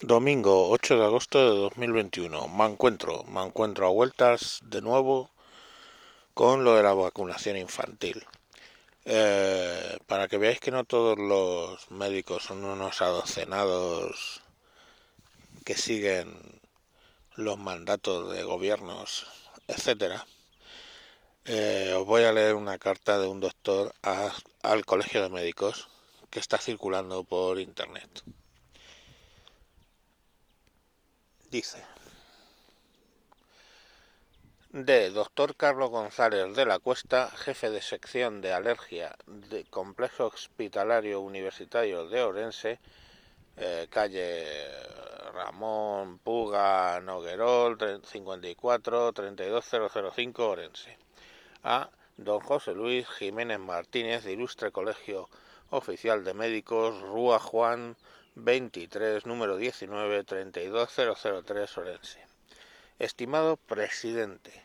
Domingo 8 de agosto de 2021. Me encuentro, me encuentro a vueltas de nuevo con lo de la vacunación infantil. Eh, para que veáis que no todos los médicos son unos adocenados que siguen los mandatos de gobiernos, etcétera. Eh, os voy a leer una carta de un doctor al Colegio de Médicos que está circulando por internet. Dice de Dr. Carlos González de la Cuesta, jefe de sección de alergia de Complejo Hospitalario Universitario de Orense, eh, calle Ramón Puga Noguerol 54 32005 Orense. A don José Luis Jiménez Martínez, de Ilustre Colegio Oficial de Médicos, Rúa Juan 23, número 19, 32003 Orense. Estimado presidente,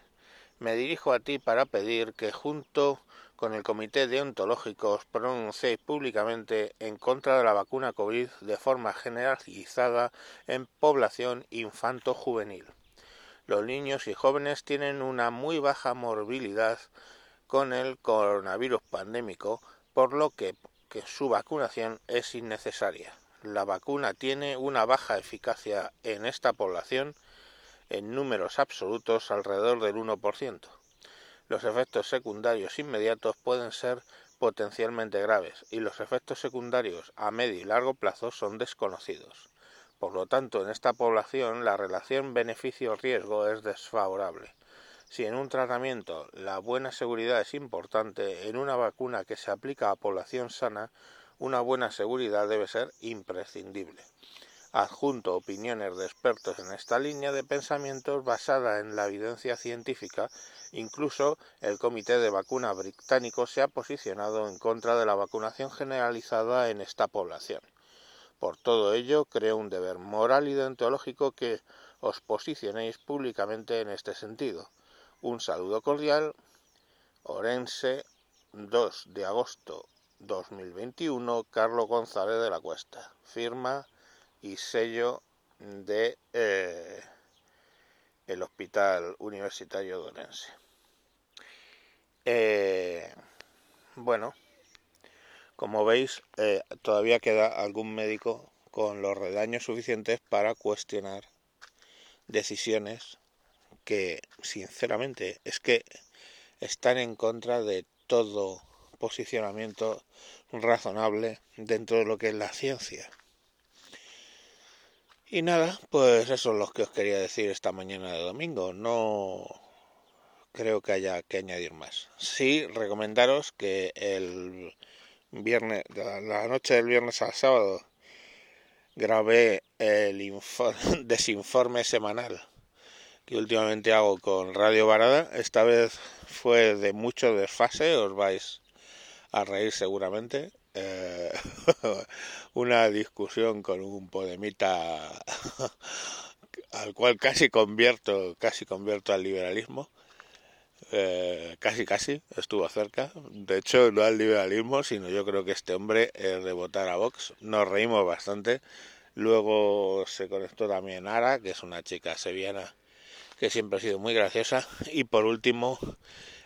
me dirijo a ti para pedir que junto con el Comité Deontológico os pronunciéis públicamente en contra de la vacuna COVID de forma generalizada en población infanto-juvenil. Los niños y jóvenes tienen una muy baja morbilidad con el coronavirus pandémico, por lo que, que su vacunación es innecesaria la vacuna tiene una baja eficacia en esta población en números absolutos alrededor del 1%. Los efectos secundarios inmediatos pueden ser potencialmente graves y los efectos secundarios a medio y largo plazo son desconocidos. Por lo tanto, en esta población la relación beneficio-riesgo es desfavorable. Si en un tratamiento la buena seguridad es importante, en una vacuna que se aplica a población sana una buena seguridad debe ser imprescindible. Adjunto opiniones de expertos en esta línea de pensamientos basada en la evidencia científica, incluso el Comité de Vacuna británico se ha posicionado en contra de la vacunación generalizada en esta población. Por todo ello, creo un deber moral y deontológico que os posicionéis públicamente en este sentido. Un saludo cordial. Orense, 2 de agosto 2021, Carlos González de la Cuesta. Firma y sello de eh, el Hospital Universitario Donense. Eh, bueno, como veis, eh, todavía queda algún médico con los redaños suficientes para cuestionar decisiones que, sinceramente, es que están en contra de todo posicionamiento razonable dentro de lo que es la ciencia. Y nada, pues eso es lo que os quería decir esta mañana de domingo. No creo que haya que añadir más. Sí, recomendaros que el viernes, la noche del viernes al sábado, grabé el desinforme semanal que últimamente hago con Radio Varada. Esta vez fue de mucho desfase, os vais a reír seguramente. Eh, una discusión con un podemita al cual casi convierto, casi convierto al liberalismo. Eh, casi casi estuvo cerca de hecho no al liberalismo sino yo creo que este hombre es de votar a Vox nos reímos bastante luego se conectó también Ara que es una chica sevillana que siempre ha sido muy graciosa y por último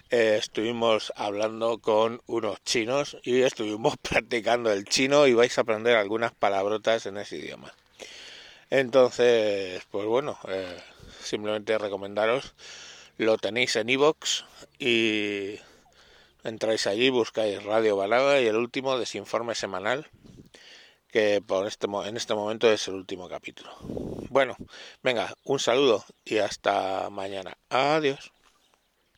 eh, estuvimos hablando con unos chinos y estuvimos practicando el chino y vais a aprender algunas palabrotas en ese idioma. Entonces, pues bueno, eh, simplemente recomendaros, lo tenéis en iVoox y entráis allí, buscáis Radio Balada y el último desinforme semanal, que por este, en este momento es el último capítulo. Bueno, venga, un saludo y hasta mañana. Adiós.